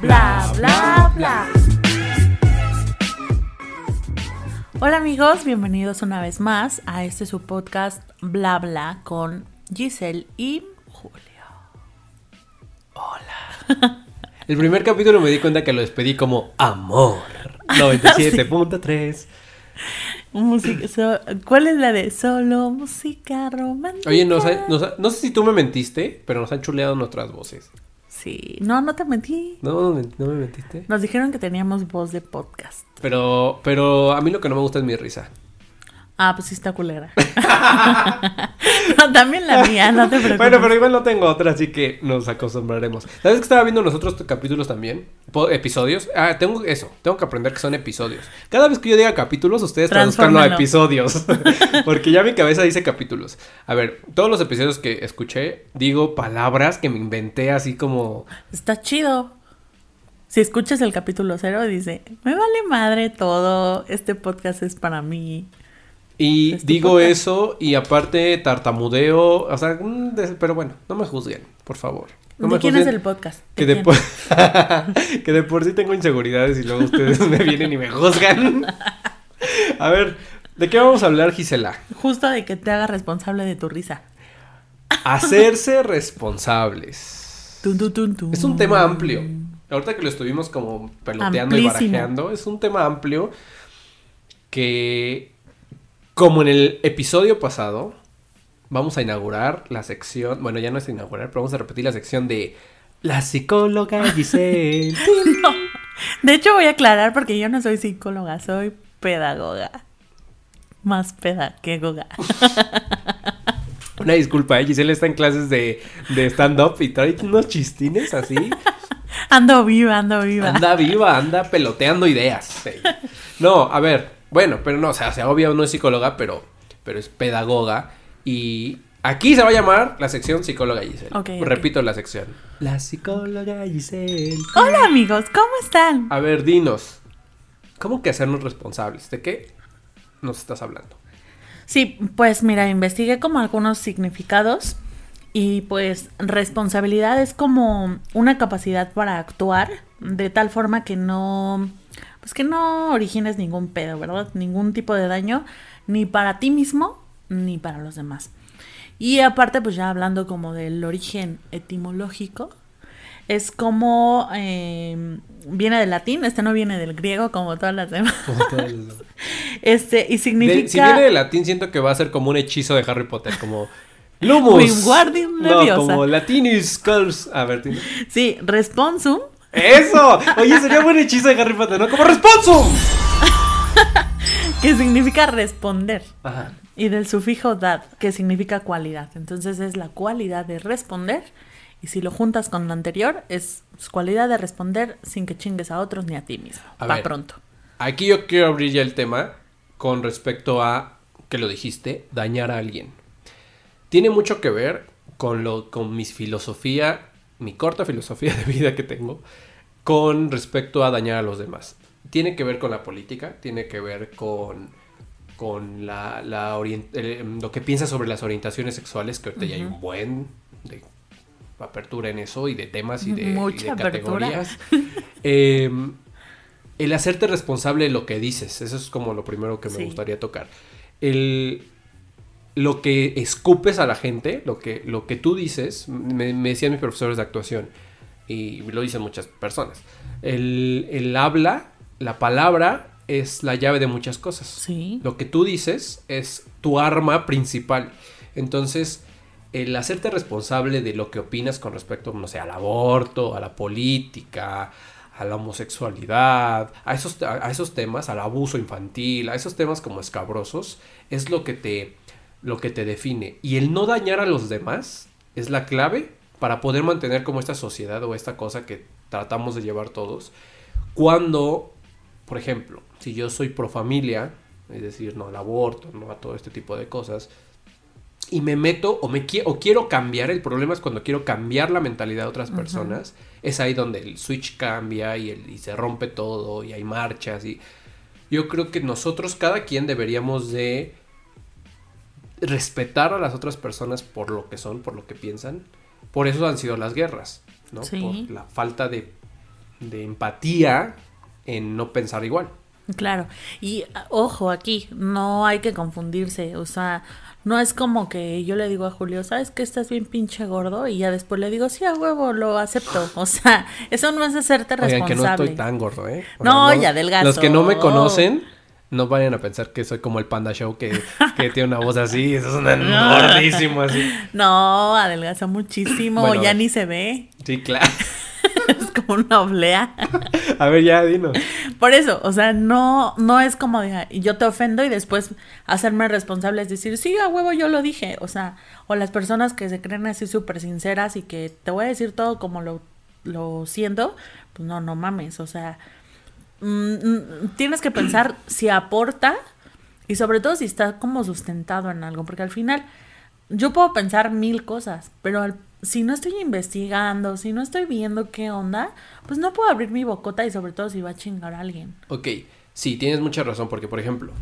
Bla, bla, bla. Hola amigos, bienvenidos una vez más a este su podcast Bla Bla con Giselle y Julio. El primer capítulo me di cuenta que lo despedí como amor. 97.3. Música, so- ¿Cuál es la de solo música romántica? Oye, nos ha- nos ha- no sé si tú me mentiste, pero nos han chuleado nuestras voces. Sí, no, no te metí. No, no, me- no me mentiste. Nos dijeron que teníamos voz de podcast. Pero, pero a mí lo que no me gusta es mi risa. Ah, pues sí está culera. no, también la mía, no te preocupes. Bueno, pero igual no tengo otra, así que nos acostumbraremos. ¿Sabes que estaba viendo nosotros capítulos también? ¿Episodios? Ah, tengo eso. Tengo que aprender que son episodios. Cada vez que yo diga capítulos, ustedes traduzcanlo a episodios. Porque ya mi cabeza dice capítulos. A ver, todos los episodios que escuché, digo palabras que me inventé así como... Está chido. Si escuchas el capítulo cero, dice, me vale madre todo, este podcast es para mí. Y Es digo eso y aparte tartamudeo, o sea, mm, pero bueno, no me juzguen, por favor. No ¿De me quién es el podcast? Que ¿De por... que de por sí tengo inseguridades y luego ustedes me vienen y me juzgan. A ver, ¿de qué vamos a hablar, Gisela? Justo de que te haga responsable de tu risa. Hacerse responsables. Tun, tun. Es un tema amplio. Ahorita que lo estuvimos como peloteando y barajeando, es un tema amplio que, como en el episodio pasado, vamos a inaugurar la sección, bueno, ya no es inaugurar, pero vamos a repetir la sección de la psicóloga Giselle. No. De hecho, voy a aclarar porque yo no soy psicóloga, soy pedagoga. Más peda que goga. Una disculpa, ¿eh? Giselle está en clases de, de stand-up y trae unos chistines así. Ando viva, ando viva. Anda viva, anda peloteando ideas. No, a ver, bueno, pero no, o sea, se obvio no es psicóloga, pero, pero es pedagoga. Y aquí se va a llamar la sección psicóloga Giselle. Ok, ok. Repito la sección. La psicóloga Giselle. Hola amigos, ¿cómo están? A ver, dinos. ¿Cómo que hacernos responsables? ¿De qué nos estás hablando? Sí, pues mira, investigué como algunos significados y pues responsabilidad es como una capacidad para actuar de tal forma que no, pues que no origines ningún pedo, ¿verdad? Ningún tipo de daño, ni para ti mismo, ni para los demás. Y aparte, pues ya hablando como del origen etimológico, es como eh, viene del latín, este no viene del griego como todas las demás. Este, y significa... De- si viene de latín, siento que va a ser como un hechizo de Harry Potter, como Lumus. No, como Latinis Curse. A ver, dime. Sí, responsum, ¡Eso! Oye, sería buen hechizo de Harry Potter, ¿no? ¡Como Responsum! que significa responder. Ajá. Y del sufijo dad, que significa cualidad. Entonces es la cualidad de responder. Y si lo juntas con lo anterior, es cualidad de responder sin que chingues a otros ni a ti mismo. A Pa' ver. pronto. Aquí yo quiero abrir ya el tema con respecto a, que lo dijiste, dañar a alguien. Tiene mucho que ver con, lo, con mi filosofía, mi corta filosofía de vida que tengo, con respecto a dañar a los demás. Tiene que ver con la política, tiene que ver con, con la, la eh, lo que piensas sobre las orientaciones sexuales, que ahorita ya hay un buen de apertura en eso y de temas y de, y de categorías. Eh, el hacerte responsable de lo que dices, eso es como lo primero que me Sí. gustaría tocar. El, lo que escupes a la gente, lo que, lo que tú dices, me, me decían mis profesores de actuación, y lo dicen muchas personas, el, el habla, la palabra es la llave de muchas cosas. Sí. Lo que tú dices es tu arma principal. Entonces, el hacerte responsable de lo que opinas con respecto, no sé, al aborto, a la política, a la homosexualidad, a esos, a esos temas, al abuso infantil, a esos temas como escabrosos, es lo que te, lo que te define. Y el no dañar a los demás es la clave para poder mantener como esta sociedad o esta cosa que tratamos de llevar todos. Cuando, por ejemplo, si yo soy pro familia, es decir, no al aborto, no a todo este tipo de cosas, y me meto o, me qui- o quiero cambiar, el problema es cuando quiero cambiar la mentalidad de otras personas, es ahí donde el switch cambia y, el, y se rompe todo y hay marchas y yo creo que nosotros, cada quien deberíamos de respetar a las otras personas por lo que son, por lo que piensan. Por eso han sido las guerras, ¿no? Sí. Por la falta de, de empatía en no pensar igual. Claro, y ojo aquí, no hay que confundirse, o sea, no es como que yo le digo a Julio, ¿sabes que estás bien pinche gordo? Y ya después le digo, sí, a huevo, lo acepto. O sea, eso no es hacerte Oigan, responsable. que no estoy tan gordo, ¿eh? O No, ya adelgazo. Los que no me conocen, no vayan a pensar que soy como el Panda Show que, que tiene una voz así. Eso es un gordísimo así. No, adelgaza muchísimo, Bueno, ya ni se ve. Sí, claro. es como una oblea. A ver, ya, dinos. Por eso, o sea, no, no es como de, "Ay, yo te ofendo y después hacerme responsable es decir, sí, a huevo yo lo dije. O sea, o las personas que se creen así súper sinceras y que te voy a decir todo como lo, lo siento, pues no, no mames. O sea, mm, mm, tienes que pensar si aporta y sobre todo si está como sustentado en algo, porque al final yo puedo pensar mil cosas, pero al- si no estoy investigando, si no estoy viendo qué onda, pues no puedo abrir mi bocota y sobre todo si va a chingar a alguien. Ok, sí, tienes mucha razón, porque por ejemplo,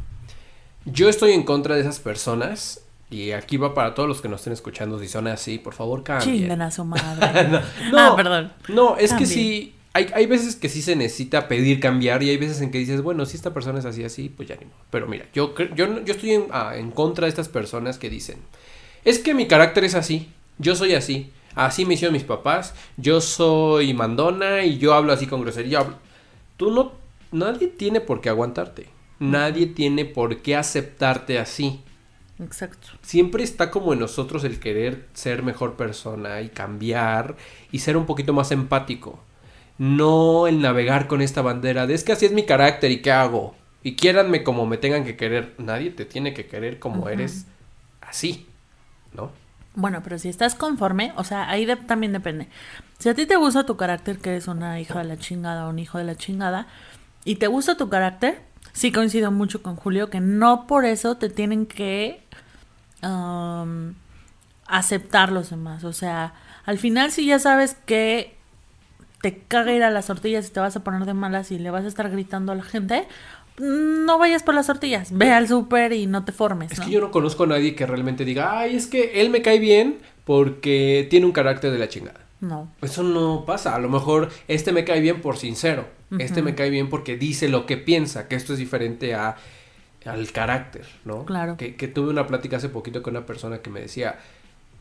yo estoy en contra de esas personas, y aquí va para todos los que nos estén escuchando, si son así, por favor cambien. Chingan a su madre. No, ah, perdón. No, es que sí, hay, hay veces que sí se necesita pedir cambiar y hay veces en que dices, bueno, si esta persona es así, así, pues ya ni modo. Pero mira, yo, yo, yo estoy en, ah, en contra de estas personas que dicen, es que mi carácter es así, yo soy así, así me hicieron mis papás, yo soy mandona y yo hablo así con grosería. Tú no, nadie tiene por qué aguantarte, nadie tiene por qué aceptarte así Exacto. siempre está como en nosotros el querer ser mejor persona y cambiar y ser un poquito más empático. No el navegar con esta bandera de es que así es mi carácter y qué hago. Y quiéranme como me tengan que querer. Nadie te tiene que querer como eres así, ¿no? Bueno, pero si estás conforme, o sea, ahí de- también depende. Si a ti te gusta tu carácter, que eres una hija de la chingada o un hijo de la chingada, y te gusta tu carácter, sí coincido mucho con Julio, que no por eso te tienen que am, aceptar los demás. O sea, al final si ya sabes que te caga ir a las tortillas y te vas a poner de malas y le vas a estar gritando a la gente, no vayas por las tortillas, ve al súper y no te formes. Es que yo no conozco a nadie que realmente diga, ay, es que él me cae bien porque tiene un carácter de la chingada. No. Eso no pasa. A lo mejor este me cae bien por sincero. Este me cae bien porque dice lo que piensa, que esto es diferente a al carácter, ¿no? Claro. Que, que tuve una plática hace poquito con una persona que me decía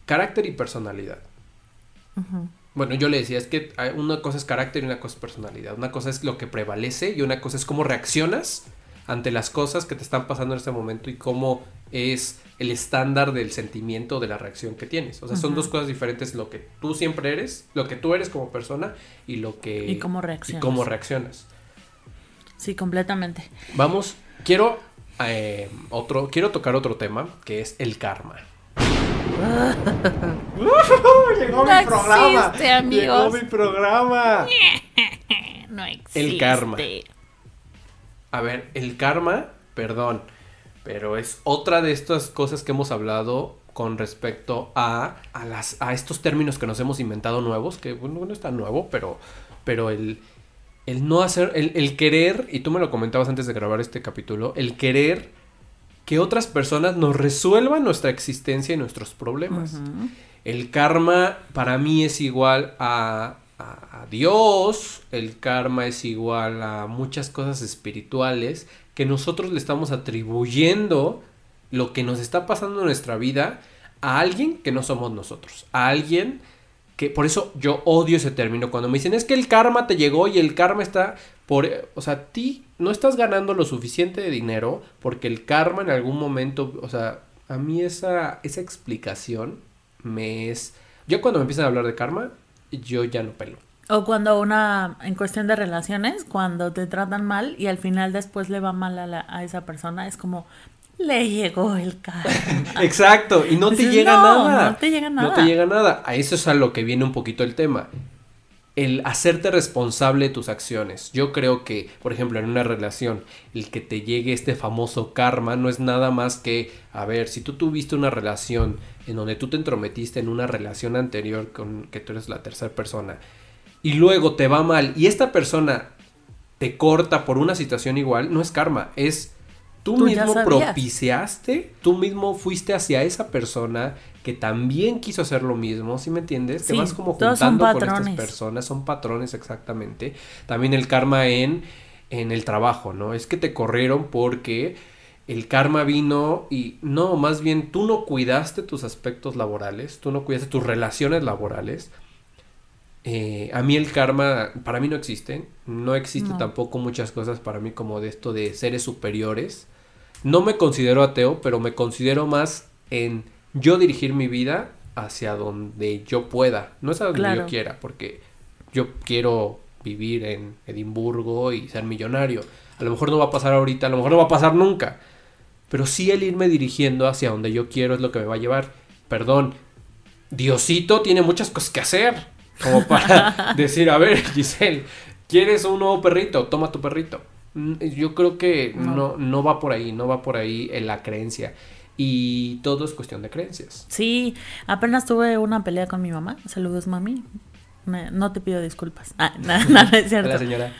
carácter y personalidad. Bueno, yo le decía, es que una cosa es carácter y una cosa es personalidad. Una cosa es lo que prevalece y una cosa es cómo reaccionas ante las cosas que te están pasando en este momento y cómo es el estándar del sentimiento de la reacción que tienes. O sea, son dos cosas diferentes, lo que tú siempre eres, lo que tú eres como persona y lo que... Y cómo y reaccionas. cómo reaccionas. Sí, completamente. Vamos, quiero, eh, otro, quiero tocar otro tema, que es el karma. Llegó No existe, amigos. Llegó mi programa. No existe. El karma. A ver, el karma, perdón, pero es otra de estas cosas que hemos hablado con respecto a, a, las, a estos términos que nos hemos inventado nuevos, que bueno, no es tan nuevo, pero, pero el, el no hacer, el, el querer, y tú me lo comentabas antes de grabar este capítulo, el querer que otras personas nos resuelvan nuestra existencia y nuestros problemas. El karma para mí es igual a, a- a Dios, el karma es igual a muchas cosas espirituales que nosotros le estamos atribuyendo lo que nos está pasando en nuestra vida a alguien que no somos nosotros, a alguien que por eso yo odio ese término cuando me dicen es que el karma te llegó y el karma está por, o sea, ti no estás ganando lo suficiente de dinero porque el karma en algún momento, o sea, a mí esa esa explicación me es yo cuando me empiezan a hablar de karma, yo ya no pelo. O cuando una, en cuestión de relaciones, cuando te tratan mal y al final después le va mal a, la- a esa persona, es como, le llegó el karma. Exacto, y no te llega "No, nada. no te llega No nada". te llega nada. A eso es a lo que viene un poquito el tema. El hacerte responsable de tus acciones. Yo creo que, por ejemplo, en una relación, el que te llegue este famoso karma no es nada más que, a ver, si tú tuviste una relación en donde tú te entrometiste en una relación anterior con que tú eres la tercera persona y luego te va mal y esta persona te corta por una situación igual, no es karma, es tú, mismo propiciaste, tú mismo fuiste hacia esa persona que también quiso hacer lo mismo, ¿sí me entiendes? Te Sí, vas como juntando con estas personas, son patrones exactamente. También el karma en, en el trabajo, ¿no? Es que te corrieron porque el karma vino y no, más bien tú no cuidaste tus aspectos laborales, tú no cuidaste tus relaciones laborales. Eh, a mí el karma, para mí no existe, no existe No. tampoco muchas cosas para mí como de esto de seres superiores. No me considero ateo, pero me considero más en yo dirigir mi vida hacia donde yo pueda, no es a donde Claro. yo quiera, porque yo quiero vivir en Edimburgo y ser millonario. A lo mejor no va a pasar ahorita, a lo mejor no va a pasar nunca, pero sí el irme dirigiendo hacia donde yo quiero es lo que me va a llevar. Perdón, Diosito tiene muchas cosas que hacer, como para decir, a ver, Giselle, ¿quieres un nuevo perrito? Toma tu perrito. Mm, Yo creo que No. no, no va por ahí, no va por ahí en la creencia. Y todo es cuestión de creencias. Sí, apenas tuve una pelea con mi mamá. Saludos, mami. Me- no te pido disculpas. Ah, no, no, no es cierto. La señora.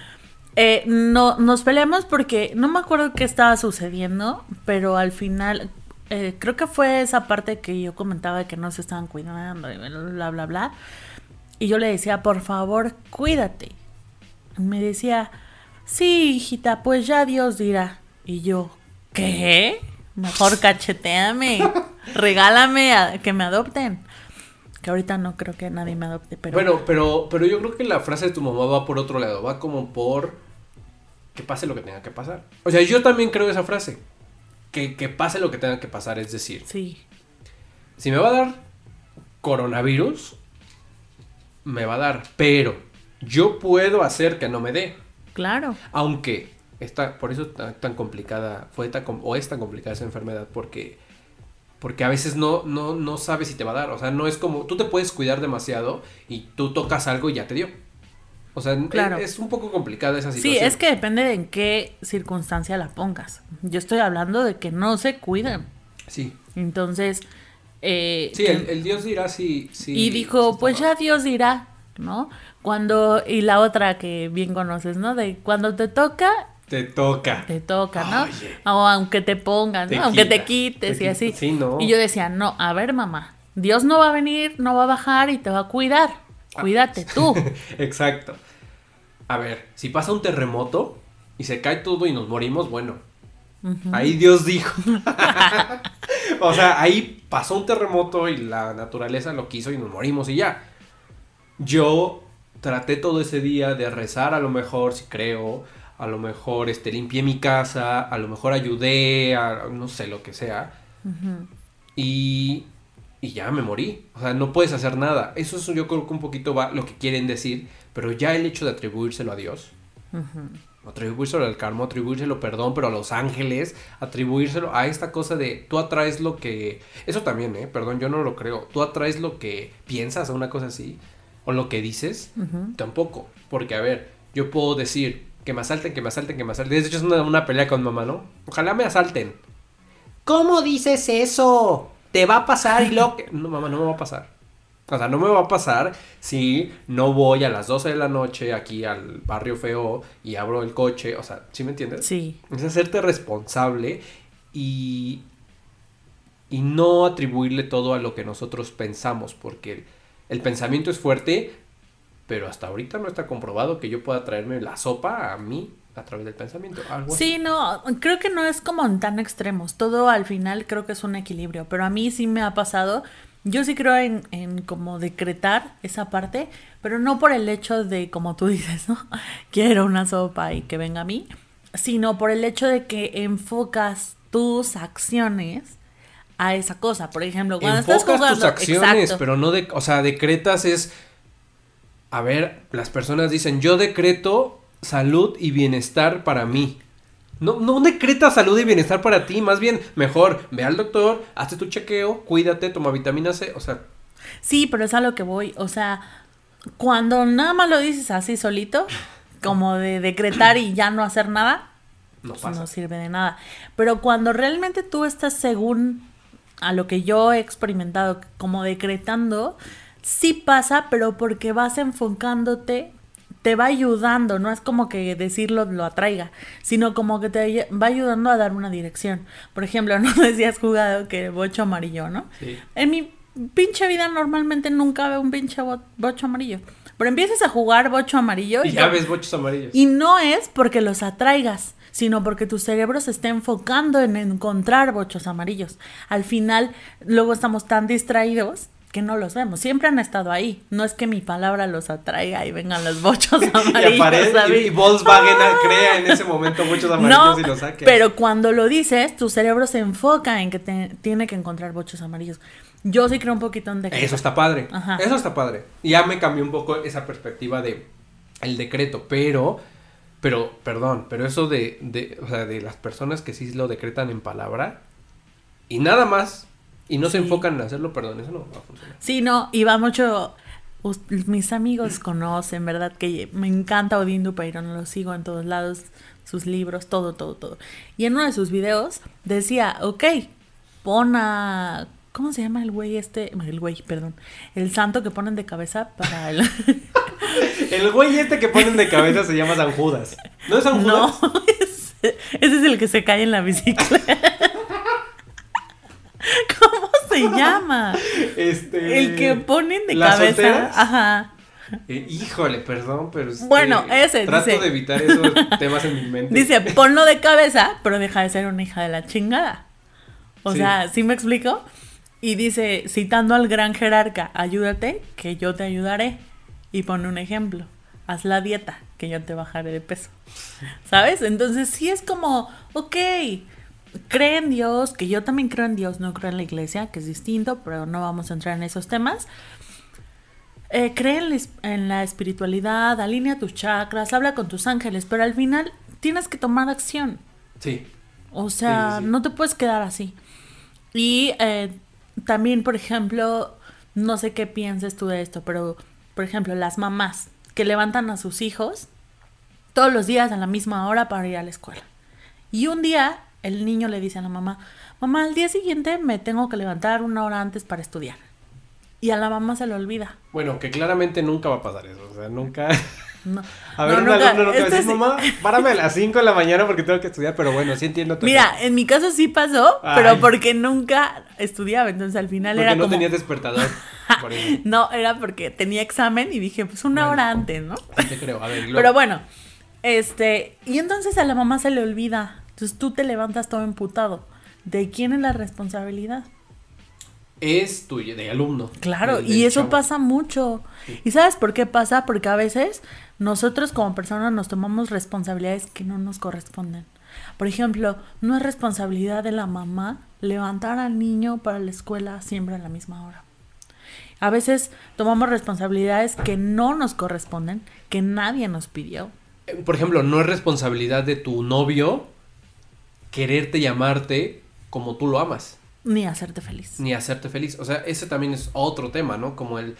Eh, no, nos peleamos porque no me acuerdo qué estaba sucediendo, pero al final eh, creo que fue esa parte que yo comentaba de que no se estaban cuidando y bla, bla, bla. Y yo le decía, por favor, cuídate. Me decía, sí, hijita, pues ya Dios dirá. Y yo, ¿qué? Mejor cacheteame, regálame a que me adopten. Que ahorita no creo que nadie me adopte, pero... Bueno, pero, pero yo creo que la frase de tu mamá va por otro lado, va como por que pase lo que tenga que pasar. O sea, yo también creo esa frase. Que, que pase lo que tenga que pasar, es decir, Sí, si me va a dar coronavirus, me va a dar, pero yo puedo hacer que no me dé. claro. Aunque está, por eso está tan complicada, fue tan, o es tan complicada esa enfermedad, porque, porque a veces no, no, no sabes si te va a dar. O sea, no es como, tú te puedes cuidar demasiado y tú tocas algo y ya te dio. O sea, Claro. es, es un poco complicada esa Sí, situación. es que depende de en qué circunstancia la pongas. Yo estoy hablando de que no se cuidan. Sí, Entonces, eh, sí, el, el Dios dirá si... si y dijo, pues ya Dios dirá, ¿no? Cuando, y la otra que bien conoces, ¿no? De cuando te toca, Te toca. te toca, ¿no? Oye. O aunque te pongas, Te ¿no? Aunque te quites te y así. Sí, no. Y yo decía, no, a ver, mamá, Dios no va a venir, no va a bajar y te va a cuidar. Ah. Cuídate tú. Exacto. A ver, si pasa un terremoto y se cae todo y nos morimos, bueno. Ahí Dios dijo. o sea, ahí pasó un terremoto y la naturaleza lo quiso y nos morimos y ya. Yo traté todo ese día de rezar, a lo mejor, si creo, a lo mejor este, limpié mi casa, a lo mejor ayudé, a no sé, lo que sea. Y, y ya me morí. O sea, no puedes hacer nada. Eso es yo creo que un poquito va lo que quieren decir, pero ya el hecho de atribuírselo a Dios, atribuírselo al karma, atribuírselo, perdón, pero a los ángeles, atribuírselo a esta cosa de tú atraes lo que... Eso también, ¿eh? Perdón, yo no lo creo. Tú atraes lo que piensas o una cosa así, o lo que dices, tampoco. Porque, a ver, yo puedo decir que me asalten, que me asalten, que me asalten. De hecho, es una, una pelea con mamá, ¿no? Ojalá me asalten. ¿Cómo dices eso? Te va a pasar y lo que... No, mamá, no me va a pasar. O sea, no me va a pasar si no voy a las 12 de la noche aquí al barrio feo y abro el coche. O sea, ¿sí me entiendes? Sí, Es hacerte responsable y, y no atribuirle todo a lo que nosotros pensamos, porque el, el pensamiento es fuerte, pero hasta ahorita no está comprobado que yo pueda traerme la sopa a mí a través del pensamiento. Algo así. Sí, no, creo que no es como en tan extremos. Todo al final creo que es un equilibrio. Pero a mí sí me ha pasado. Yo sí creo en, en como decretar esa parte, pero no por el hecho de, como tú dices, ¿no? Quiero una sopa y que venga a mí, sino por el hecho de que enfocas tus acciones a esa cosa. Por ejemplo, cuando estás Enfocas jugando, tus acciones, exacto. pero no de, o sea, decretas es, a ver, las personas dicen, yo decreto salud y bienestar para mí. No, no decretas salud y bienestar para ti, más bien, mejor, ve al doctor, hazte tu chequeo, cuídate, toma vitamina C, o sea, Sí, pero es a lo que voy. O sea, cuando nada más lo dices así solito, como de decretar y ya no hacer nada, no pues no sirve de nada. Pero cuando realmente tú estás según a lo que yo he experimentado, como decretando, sí pasa, pero porque vas enfocándote te va ayudando, no es como que decirlo lo atraiga, sino como que te va ayudando a dar una dirección. Por ejemplo, no sé si has jugado que bocho amarillo, ¿no? Sí. En mi pinche vida normalmente nunca veo un pinche bo- bocho amarillo. Pero empiezas a jugar bocho amarillo Y ya ves bochos amarillos. y no es porque los atraigas, sino porque tu cerebro se está enfocando en encontrar bochos amarillos. Al final, luego estamos tan distraídos que no los vemos. Siempre han estado ahí. No es que mi palabra los atraiga y vengan los bochos Y amarillos. aparece ¿sabes? y, y Volkswagen crea en ese momento muchos amarillos No, y los saque. pero cuando lo dices, tu cerebro se enfoca en que te- tiene que encontrar bochos amarillos. Yo sí creo un poquito en decreto. Eso está padre. Ajá. Eso está padre. Y Ya me cambió un poco esa perspectiva de el decreto, pero pero perdón, pero eso de de o sea, de las personas que sí lo decretan en palabra y nada más y no se enfocan en hacerlo, perdón, eso no va a funcionar. Sí, no, y va mucho. Mis amigos conocen, ¿verdad? Que me encanta Odín Dupeirón, lo sigo en todos lados, sus libros, todo, todo, todo. Y en uno de sus videos decía, ok, pon a. ¿Cómo se llama el güey este? El güey, perdón. El santo que ponen de cabeza para el. El güey este que ponen de cabeza se llama San Judas. ¿No es San no, Judas? ese, ese es el que se cae en la bicicleta. ¿Cómo se llama? Este El que ponen de ¿Las cabeza. solteras? Ajá. Eh, híjole, perdón, pero Bueno, ese, trato dice. de evitar esos temas en mi mente. Dice, ponlo de cabeza, pero deja de ser una hija de la chingada. O Sí. sea, ¿sí me explico? Y dice, citando al gran jerarca, ayúdate, que yo te ayudaré. Y pone un ejemplo, haz la dieta, que yo te bajaré de peso. ¿Sabes? Entonces sí es como, ok, cree en Dios, que yo también creo en Dios, no creo en la iglesia, que es distinto, pero no vamos a entrar en esos temas. Eh, cree en la, es- en la espiritualidad, alinea tus chakras, habla con tus ángeles, pero al final tienes que tomar acción. Sí. O sea, Sí, sí, sí. no te puedes quedar así. Y eh, también, por ejemplo, no sé qué pienses tú de esto, pero, por ejemplo, las mamás que levantan a sus hijos todos los días a la misma hora para ir a la escuela. Y un día el niño le dice a la mamá, mamá, al día siguiente me tengo que levantar una hora antes para estudiar. Y a la mamá se le olvida. Bueno, que claramente nunca va a pasar eso. O sea, nunca. No. A ver, No, un nunca- alumno nunca va a este decir, sí- mamá, párame a las 5 de la mañana porque tengo que estudiar, pero bueno, sí entiendo tu Mira, en mi caso sí pasó, Ay. pero porque nunca estudiaba, entonces al final Porque era no como... tenías despertador. Por. No, era porque tenía examen y dije, pues una Bueno. hora antes, ¿no? Sí te creo. A ver, luego- Pero bueno, este, y entonces a la mamá se le olvida. Entonces tú te levantas todo emputado. ¿De quién es la responsabilidad? Es tuyo, de alumno. Claro, del- y eso chavo. pasa mucho. ¿Y sabes por qué pasa? Porque a veces nosotros como personas nos tomamos responsabilidades que no nos corresponden. Por ejemplo, no es responsabilidad de la mamá levantar al niño para la escuela siempre a la misma hora. A veces tomamos responsabilidades que no nos corresponden, que nadie nos pidió. Eh, Por ejemplo, no es responsabilidad de tu novio quererte llamarte como tú lo amas, Ni hacerte feliz. ni hacerte feliz. O sea, ese también es otro tema, ¿no? Como el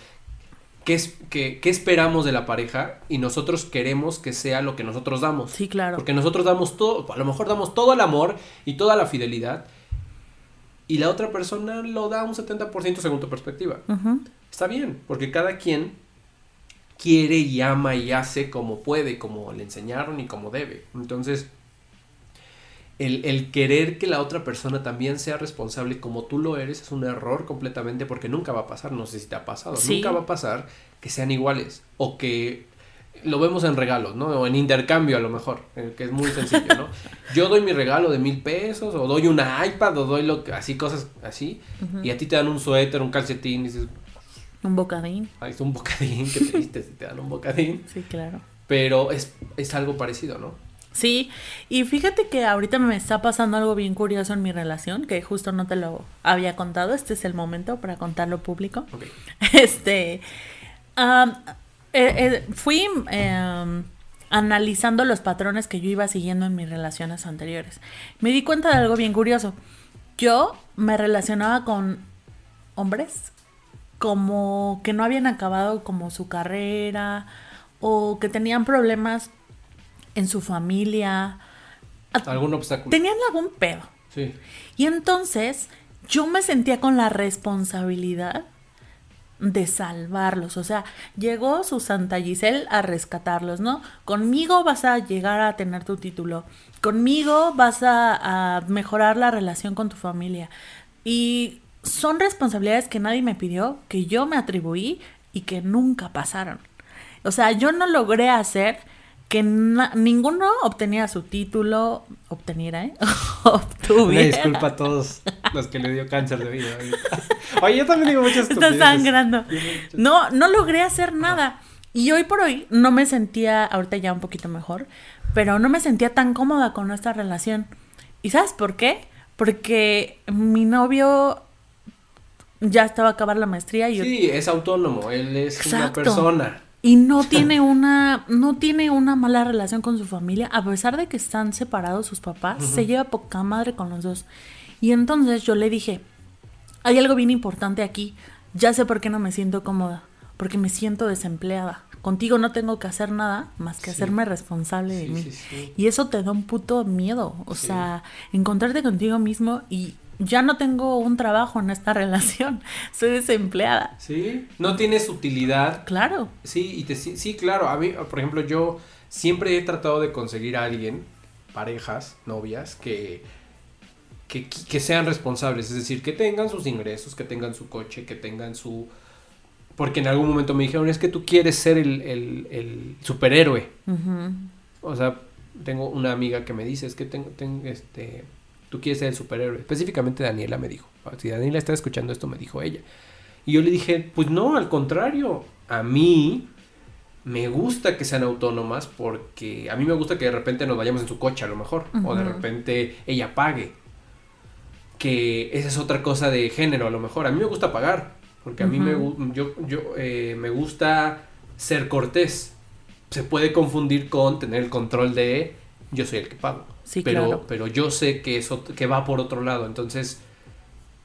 qué, es, qué, qué esperamos de la pareja y nosotros queremos que sea lo que nosotros damos. Sí, claro. Porque nosotros damos todo, a lo mejor damos todo el amor y toda la fidelidad y la otra persona lo da un 70% según tu perspectiva. Está bien, porque cada quien quiere y ama y hace como puede, como le enseñaron y como debe. Entonces, el, el querer que la otra persona también sea responsable como tú lo eres es un error completamente porque nunca va a pasar, no sé si te ha pasado, Sí. nunca va a pasar que sean iguales o que lo vemos en regalos, ¿no? O en intercambio a lo mejor, eh, que es muy sencillo, ¿no? Yo doy mi regalo de mil pesos o doy una iPad o doy lo que, así cosas así y a ti te dan un suéter, un calcetín y dices, Un bocadín. Ahí está un bocadín, qué triste si te dan un bocadín. Sí, claro. Pero es, es algo parecido, ¿no? Sí, y fíjate que ahorita me está pasando algo bien curioso en mi relación, que justo no te lo había contado, este es el momento para contarlo público. Este, eh, eh, fui em, analizando los patrones que yo iba siguiendo en mis relaciones anteriores. Me di cuenta de algo bien curioso. Yo me relacionaba con hombres como que no habían acabado como su carrera o que tenían problemas en su familia. ¿Algún obstáculo? Tenían algún pedo. Sí. Y entonces yo me sentía con la responsabilidad de salvarlos. O sea, llegó su Santa Giselle a rescatarlos, ¿no? Conmigo vas a llegar a tener tu título. Conmigo vas a, a mejorar la relación con tu familia. Y son responsabilidades que nadie me pidió, que yo me atribuí y que nunca pasaron. O sea, yo no logré hacer que ninguno obtenía su título, obteniera, ¿eh? Obtuviera. disculpa a todos los que le dio cáncer de vida. Oye, yo también digo muchas cosas. Está sangrando. No, no logré hacer nada. Y hoy por hoy no me sentía, ahorita ya un poquito mejor, pero no me sentía tan cómoda con nuestra relación. ¿Y sabes por qué? Porque mi novio ya estaba a acabar la maestría y Sí, es autónomo, él es una persona y no tiene una no tiene una mala relación con su familia a pesar de que están separados sus papás se lleva poca madre con los dos. Y entonces yo le dije hay algo bien importante aquí. Ya sé por qué no me siento cómoda porque me siento desempleada. Contigo no tengo que hacer nada más que hacerme responsable de mí y eso te da un puto miedo. O sea encontrarte contigo mismo y ya no tengo un trabajo en esta relación, soy desempleada. Sí, no tienes utilidad. Claro. Sí, y te, sí, claro, a mí, por ejemplo, yo siempre he tratado de conseguir a alguien, parejas, novias, que, que, que sean responsables, es decir, que tengan sus ingresos, que tengan su coche, que tengan su... Porque en algún momento me dijeron, es que tú quieres ser el, el, el superhéroe. O sea, tengo una amiga que me dice, es que tengo, tengo este Tú quieres ser el superhéroe. Específicamente Daniela me dijo. Si Daniela está escuchando esto, me dijo ella. Y yo le dije, pues no, al contrario. A mí me gusta que sean autónomas porque a mí me gusta que de repente nos vayamos en su coche a lo mejor. O de repente ella pague. Que esa es otra cosa de género a lo mejor. A mí me gusta pagar. Porque a mí me, yo, yo, eh, me gusta ser cortés. Se puede confundir con tener el control de yo soy el que pago pero, pero yo sé que, eso, que va por otro lado. Entonces,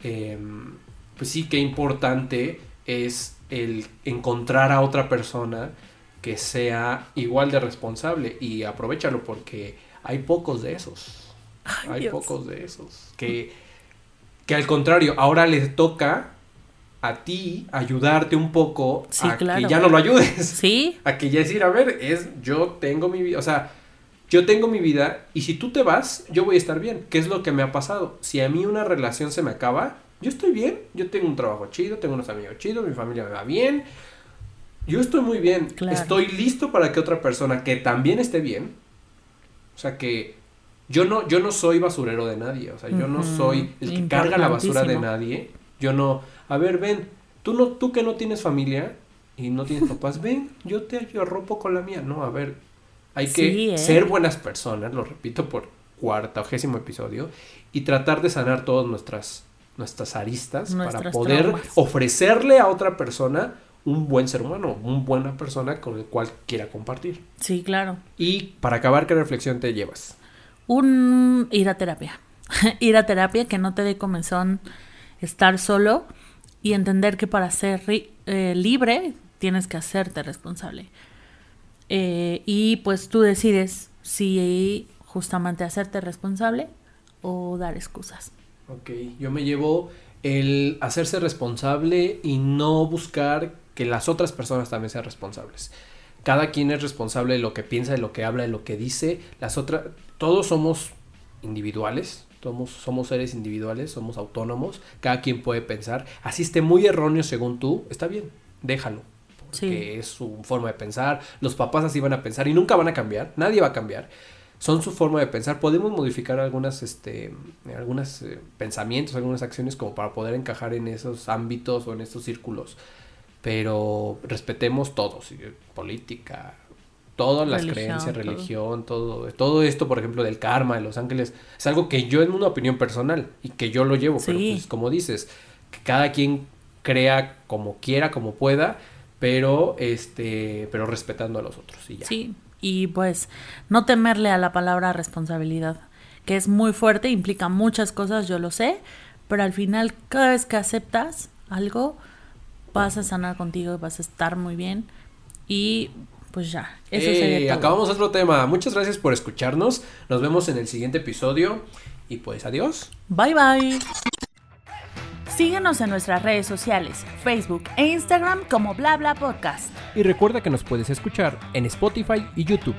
em, pues sí, qué importante es el encontrar a otra persona que sea igual de responsable y aprovechalo porque hay pocos de esos. hay pocos de esos. Que, que al contrario, ahora les toca a ti ayudarte un poco a que ya no lo ayudes. Sí. A que ya decir, a ver, es yo tengo mi vida, o sea, yo tengo mi vida y si tú te vas, yo voy a estar bien. ¿Qué es lo que me ha pasado? Si a mí una relación se me acaba, yo estoy bien. Yo tengo un trabajo chido, tengo unos amigos chidos, mi familia me va bien. Yo estoy muy bien. Estoy listo para que otra persona que también esté bien. O sea que yo no, yo no soy basurero de nadie. O sea, yo no soy el que carga la basura de nadie. Yo no. A ver, ven. Tú no, tú que no tienes familia y no tienes papás, ven, yo te arropo con la mía. No, a ver, hay que ¿eh? ser buenas personas, lo repito por cuartaogésimo episodio, y tratar de sanar todas nuestras, nuestras aristas para poder ofrecerle a otra persona un buen ser humano, una buena persona con el cual quiera compartir. Sí, claro. Y para acabar, ¿qué reflexión te llevas? Un ir a terapia. ir a terapia, que no te dé comenzón estar solo y entender que para ser eh, libre tienes que hacerte responsable. Eh, y pues tú decides si justamente hacerte responsable o dar excusas. Ok, yo me llevo el hacerse responsable y no buscar que las otras personas también sean responsables. Cada quien es responsable de lo que piensa, de lo que habla, de lo que dice. Las otras, todos somos individuales, somos, somos seres individuales, somos autónomos, cada quien puede pensar. Así esté muy erróneo según tú, está bien, déjalo que es su forma de pensar, los papás así van a pensar y nunca van a cambiar, nadie va a cambiar. Son su forma de pensar. Podemos modificar algunas, este, algunos eh, pensamientos, algunas acciones como para poder encajar en esos ámbitos o en estos círculos. Pero respetemos todos, política, todas las creencias, religión, todo. todo, esto, por ejemplo, del karma de los ángeles, es algo que yo en una opinión personal y que yo lo llevo, pero pues como dices, que cada quien crea como quiera, como pueda, pero este, pero respetando a los otros y ya. Sí, y pues no temerle a la palabra responsabilidad, que es muy fuerte, implica muchas cosas, yo lo sé, pero al final cada vez que aceptas algo vas a sanar contigo, vas a estar muy bien y pues ya, eso sería todo. Acabamos otro tema. Muchas gracias por escucharnos. Nos vemos en el siguiente episodio y pues adiós. Bye bye. Síguenos en nuestras redes sociales, Facebook e Instagram como Bla Bla Podcast. Y recuerda que nos puedes escuchar en Spotify y YouTube.